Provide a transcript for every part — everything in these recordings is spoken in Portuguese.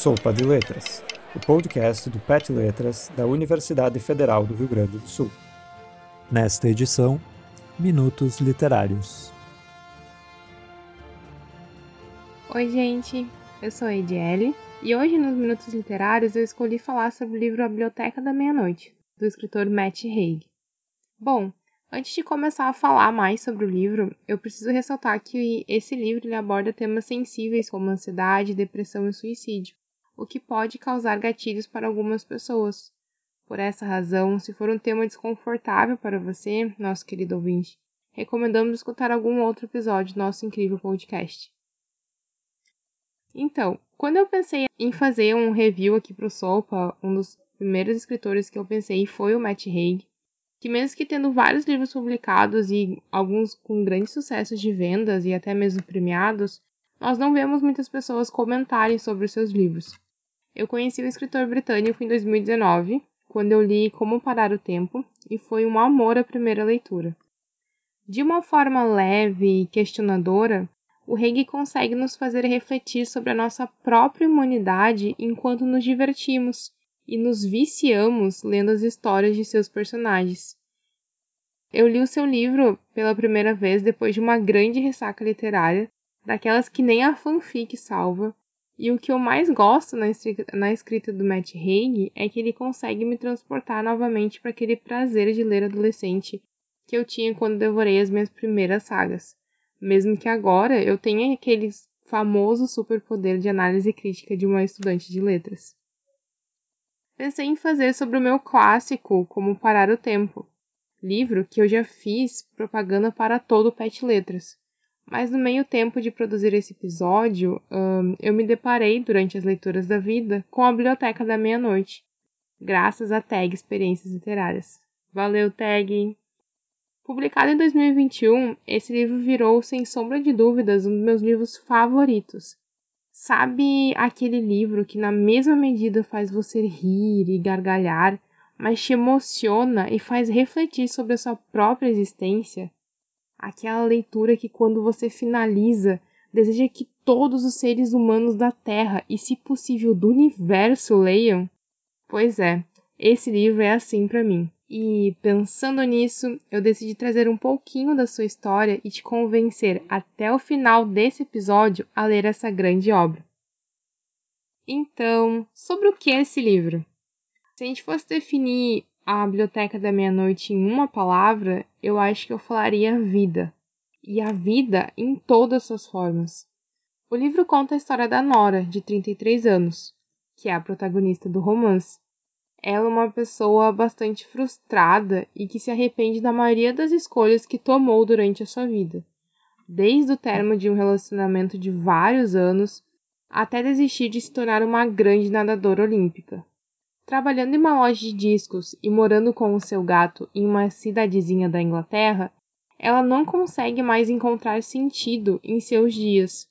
Sopa de Letras, o podcast do PET Letras da Universidade Federal do Rio Grande do Sul. Nesta edição, Minutos Literários. Oi, gente, eu sou a Ediele e hoje nos Minutos Literários eu escolhi falar sobre o livro A Biblioteca da Meia-Noite, do escritor Matt Haig. Bom, antes de começar a falar mais sobre o livro, eu preciso ressaltar que esse livro ele aborda temas sensíveis como ansiedade, depressão e suicídio o que pode causar gatilhos para algumas pessoas. Por essa razão, se for um tema desconfortável para você, nosso querido ouvinte, recomendamos escutar algum outro episódio do nosso incrível podcast. Então, quando eu pensei em fazer um review aqui para o Sopa, um dos primeiros escritores que eu pensei foi o Matt Haig, que mesmo que tendo vários livros publicados e alguns com grandes sucessos de vendas e até mesmo premiados, nós não vemos muitas pessoas comentarem sobre os seus livros. Eu conheci o escritor britânico em 2019, quando eu li Como Parar o Tempo, e foi um amor à primeira leitura. De uma forma leve e questionadora, o Hegel consegue nos fazer refletir sobre a nossa própria humanidade enquanto nos divertimos e nos viciamos lendo as histórias de seus personagens. Eu li o seu livro pela primeira vez depois de uma grande ressaca literária, daquelas que nem a fanfic salva, e o que eu mais gosto na, na escrita do Matt Haig é que ele consegue me transportar novamente para aquele prazer de ler adolescente que eu tinha quando devorei as minhas primeiras sagas. Mesmo que agora eu tenha aquele famoso superpoder de análise crítica de uma estudante de letras. Pensei em fazer sobre o meu clássico Como Parar o Tempo, livro que eu já fiz propaganda para todo o Pet Letras. Mas no meio tempo de produzir esse episódio, eu me deparei, durante as leituras da vida, com a Biblioteca da Meia-Noite, graças à tag Experiências Literárias. Valeu, tag! Publicado em 2021, esse livro virou, sem sombra de dúvidas, um dos meus livros favoritos. Sabe aquele livro que, na mesma medida, faz você rir e gargalhar, mas te emociona e faz refletir sobre a sua própria existência? Aquela leitura que quando você finaliza, deseja que todos os seres humanos da Terra e, se possível, do universo leiam? Pois é, esse livro é assim para mim. E pensando nisso, eu decidi trazer um pouquinho da sua história e te convencer até o final desse episódio a ler essa grande obra. Então, sobre o que é esse livro? Se a gente fosse definir a Biblioteca da Meia-Noite em uma palavra, eu acho que eu falaria vida. E a vida em todas suas formas. O livro conta a história da Nora, de 33 anos, que é a protagonista do romance. Ela é uma pessoa bastante frustrada e que se arrepende da maioria das escolhas que tomou durante a sua vida, desde o término de um relacionamento de vários anos até desistir de se tornar uma grande nadadora olímpica. Trabalhando em uma loja de discos e morando com o seu gato em uma cidadezinha da Inglaterra, ela não consegue mais encontrar sentido em seus dias.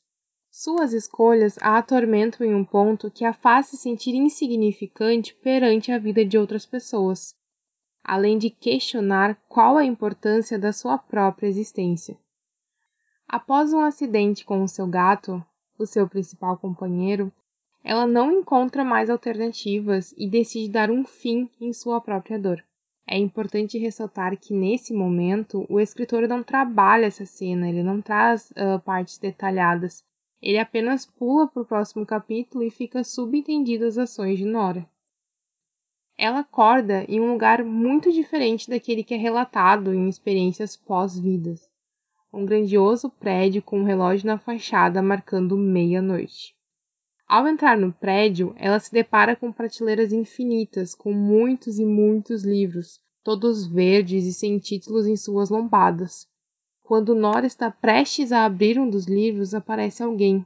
Suas escolhas a atormentam em um ponto que a faz se sentir insignificante perante a vida de outras pessoas, além de questionar qual a importância da sua própria existência. Após um acidente com o seu gato, o seu principal companheiro, ela não encontra mais alternativas e decide dar um fim em sua própria dor. É importante ressaltar que nesse momento o escritor não trabalha essa cena, ele não traz uh, partes detalhadas, ele apenas pula para o próximo capítulo e fica subentendido as ações de Nora. Ela acorda em um lugar muito diferente daquele que é relatado em experiências pós-vidas. Um grandioso prédio com um relógio na fachada marcando meia-noite. Ao entrar no prédio, ela se depara com prateleiras infinitas, com muitos e muitos livros, todos verdes e sem títulos em suas lombadas. Quando Nora está prestes a abrir um dos livros, aparece alguém.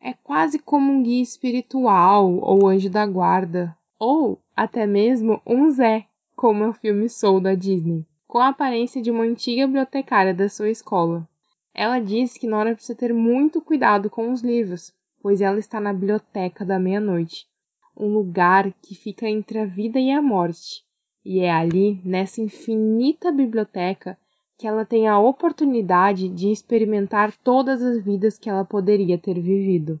É quase como um guia espiritual ou anjo da guarda, ou até mesmo um Zé, como é o filme Soul da Disney, com a aparência de uma antiga bibliotecária da sua escola. Ela diz que Nora precisa ter muito cuidado com os livros, pois ela está na biblioteca da meia-noite, um lugar que fica entre a vida e a morte. E é ali, nessa infinita biblioteca, que ela tem a oportunidade de experimentar todas as vidas que ela poderia ter vivido.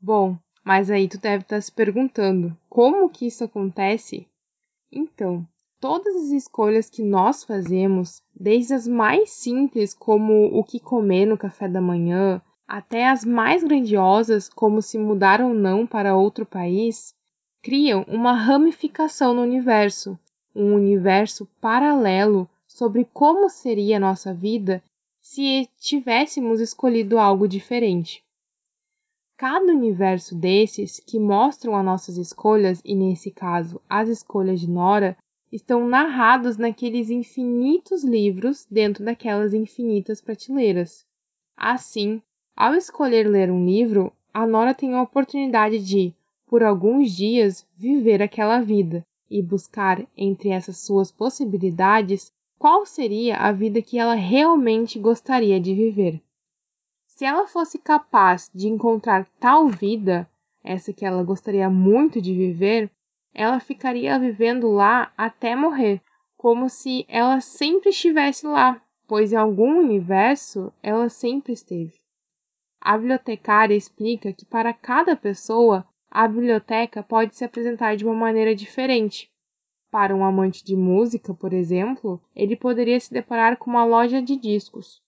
Bom, Mas aí tu deve estar tá se perguntando, como que isso acontece? Então, todas as escolhas que nós fazemos, desde as mais simples, como o que comer no café da manhã, até as mais grandiosas, como se mudar ou não para outro país, criam uma ramificação no universo, um universo paralelo sobre como seria nossa vida se tivéssemos escolhido algo diferente. Cada universo desses que mostram as nossas escolhas, e nesse caso as escolhas de Nora, estão narrados naqueles infinitos livros dentro daquelas infinitas prateleiras. Assim, ao escolher ler um livro, a Nora tem a oportunidade de, por alguns dias, viver aquela vida e buscar entre essas suas possibilidades qual seria a vida que ela realmente gostaria de viver. Se ela fosse capaz de encontrar tal vida, essa que ela gostaria muito de viver, ela ficaria vivendo lá até morrer, como se ela sempre estivesse lá, pois em algum universo ela sempre esteve. A bibliotecária explica que para cada pessoa a biblioteca pode se apresentar de uma maneira diferente, para um amante de música, por exemplo, ele poderia se deparar com uma loja de discos.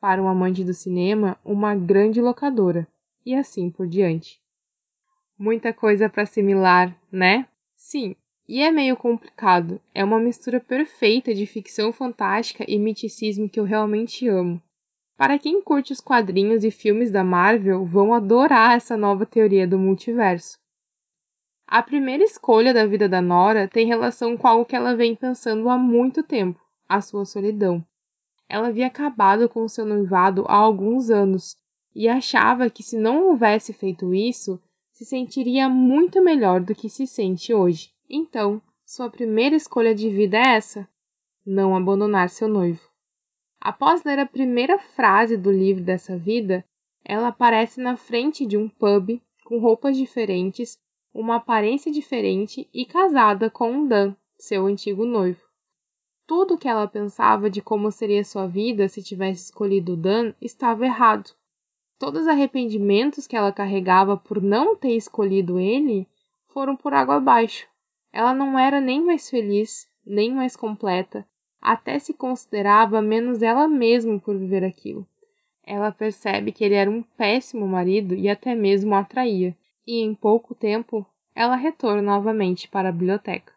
Para um amante do cinema, uma grande locadora. E assim por diante. Muita coisa para assimilar, né? Sim, e é meio complicado. É uma mistura perfeita de ficção fantástica e miticismo que eu realmente amo. Para quem curte os quadrinhos e filmes da Marvel, vão adorar essa nova teoria do multiverso. A primeira escolha da vida da Nora tem relação com algo que ela vem pensando há muito tempo: a sua solidão. Ela havia acabado com seu noivado há alguns anos e achava que se não houvesse feito isso, se sentiria muito melhor do que se sente hoje. Então, sua primeira escolha de vida é essa: não abandonar seu noivo. Após ler a primeira frase do livro dessa vida, ela aparece na frente de um pub com roupas diferentes uma aparência diferente e casada com um Dan, seu antigo noivo. Tudo o que ela pensava de como seria sua vida se tivesse escolhido Dan estava errado. Todos os arrependimentos que ela carregava por não ter escolhido ele foram por água abaixo. Ela não era nem mais feliz, nem mais completa, até se considerava menos ela mesma por viver aquilo. Ela percebe que ele era um péssimo marido e até mesmo a atraía e em pouco tempo ela retorna novamente para a biblioteca.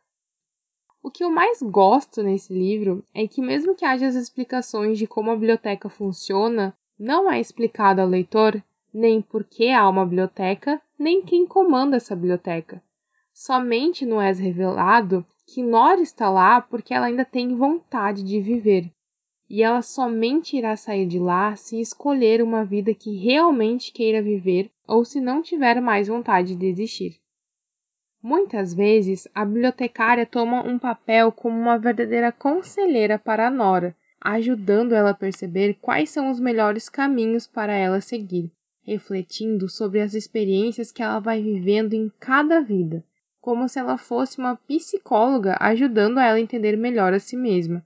O que eu mais gosto nesse livro é que, mesmo que haja as explicações de como a biblioteca funciona, não é explicado ao leitor nem por que há uma biblioteca, nem quem comanda essa biblioteca. Somente não é revelado que Nora está lá porque ela ainda tem vontade de viver, e ela somente irá sair de lá se escolher uma vida que realmente queira viver ou se não tiver mais vontade de existir. Muitas vezes, a bibliotecária toma um papel como uma verdadeira conselheira para a Nora, ajudando ela a perceber quais são os melhores caminhos para ela seguir, refletindo sobre as experiências que ela vai vivendo em cada vida, como se ela fosse uma psicóloga ajudando ela a entender melhor a si mesma,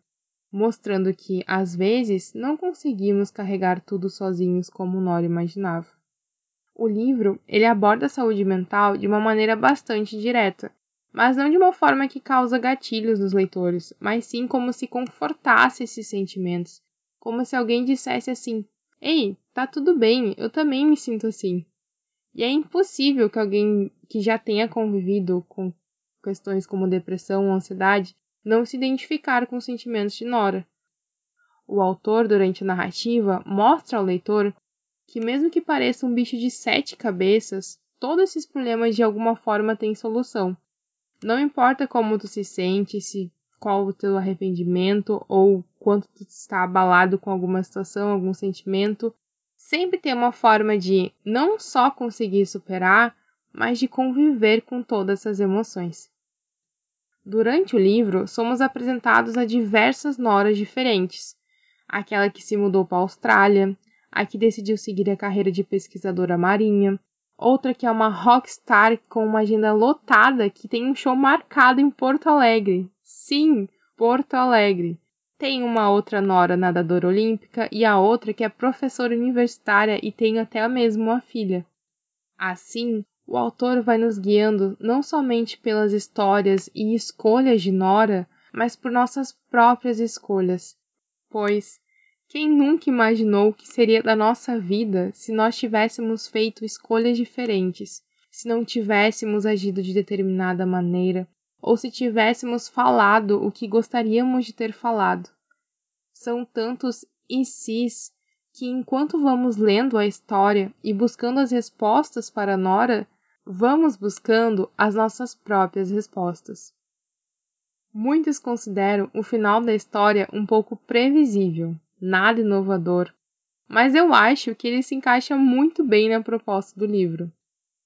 mostrando que, às vezes, não conseguimos carregar tudo sozinhos como Nora imaginava. O livro, ele aborda a saúde mental de uma maneira bastante direta, mas não de uma forma que causa gatilhos nos leitores, mas sim como se confortasse esses sentimentos, como se alguém dissesse assim: "Ei, tá tudo bem, eu também me sinto assim". E é impossível que alguém que já tenha convivido com questões como depressão ou ansiedade não se identificar com os sentimentos de Nora. O autor, durante a narrativa, mostra ao leitor que, mesmo que pareça um bicho de sete cabeças, todos esses problemas de alguma forma têm solução. Não importa como tu se sente, se qual o teu arrependimento ou quanto tu está abalado com alguma situação, algum sentimento, sempre tem uma forma de não só conseguir superar, mas de conviver com todas essas emoções. Durante o livro, somos apresentados a diversas noras diferentes. Aquela que se mudou para a Austrália, a que decidiu seguir a carreira de pesquisadora marinha, outra que é uma rockstar com uma agenda lotada que tem um show marcado em Porto Alegre. Sim, Porto Alegre. Tem uma outra nora nadadora olímpica e a outra que é professora universitária e tem até mesmo uma filha. Assim, o autor vai nos guiando não somente pelas histórias e escolhas de Nora, mas por nossas próprias escolhas. Pois, quem nunca imaginou o que seria da nossa vida se nós tivéssemos feito escolhas diferentes, se não tivéssemos agido de determinada maneira, ou se tivéssemos falado o que gostaríamos de ter falado? São tantos e sis que enquanto vamos lendo a história e buscando as respostas para Nora, vamos buscando as nossas próprias respostas. Muitos consideram o final da história um pouco previsível, nada inovador, mas eu acho que ele se encaixa muito bem na proposta do livro.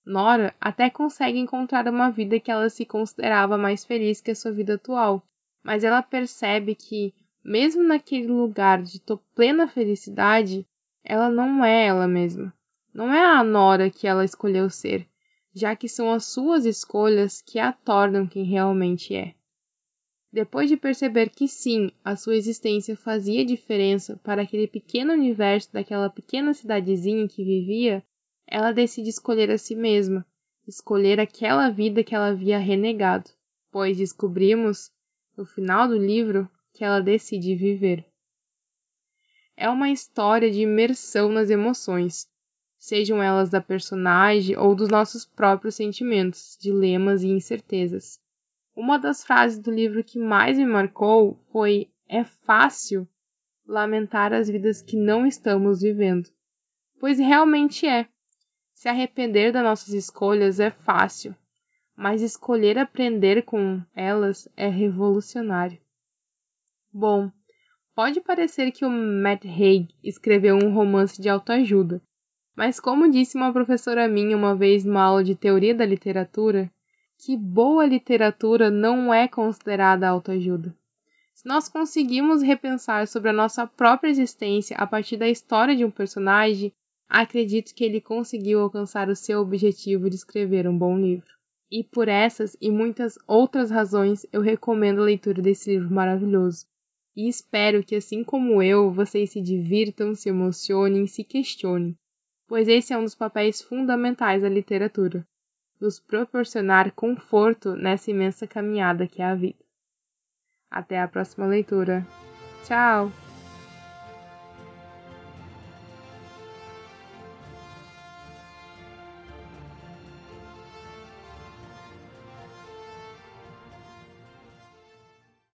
Nora até consegue encontrar uma vida que ela se considerava mais feliz que a sua vida atual, mas ela percebe que, mesmo naquele lugar de plena felicidade, ela não é ela mesma. Não é a Nora que ela escolheu ser, já que são as suas escolhas que a tornam quem realmente é. Depois de perceber que sim, a sua existência fazia diferença para aquele pequeno universo daquela pequena cidadezinha que vivia, ela decide escolher a si mesma, escolher aquela vida que ela havia renegado, pois descobrimos, no final do livro, que ela decide viver. É uma história de imersão nas emoções, sejam elas da personagem ou dos nossos próprios sentimentos, dilemas e incertezas. Uma das frases do livro que mais me marcou foi: É fácil lamentar as vidas que não estamos vivendo. Pois realmente é. Se arrepender das nossas escolhas é fácil, mas escolher aprender com elas é revolucionário. Bom, pode parecer que o Matt Haig escreveu um romance de autoajuda, mas como disse uma professora minha uma vez numa aula de teoria da literatura, que boa literatura não é considerada autoajuda. Se nós conseguimos repensar sobre a nossa própria existência a partir da história de um personagem, acredito que ele conseguiu alcançar o seu objetivo de escrever um bom livro. E por essas e muitas outras razões eu recomendo a leitura desse livro maravilhoso. E espero que, assim como eu, vocês se divirtam, se emocionem se questionem, pois esse é um dos papéis fundamentais da literatura nos proporcionar conforto nessa imensa caminhada que é a vida. Até a próxima leitura. Tchau!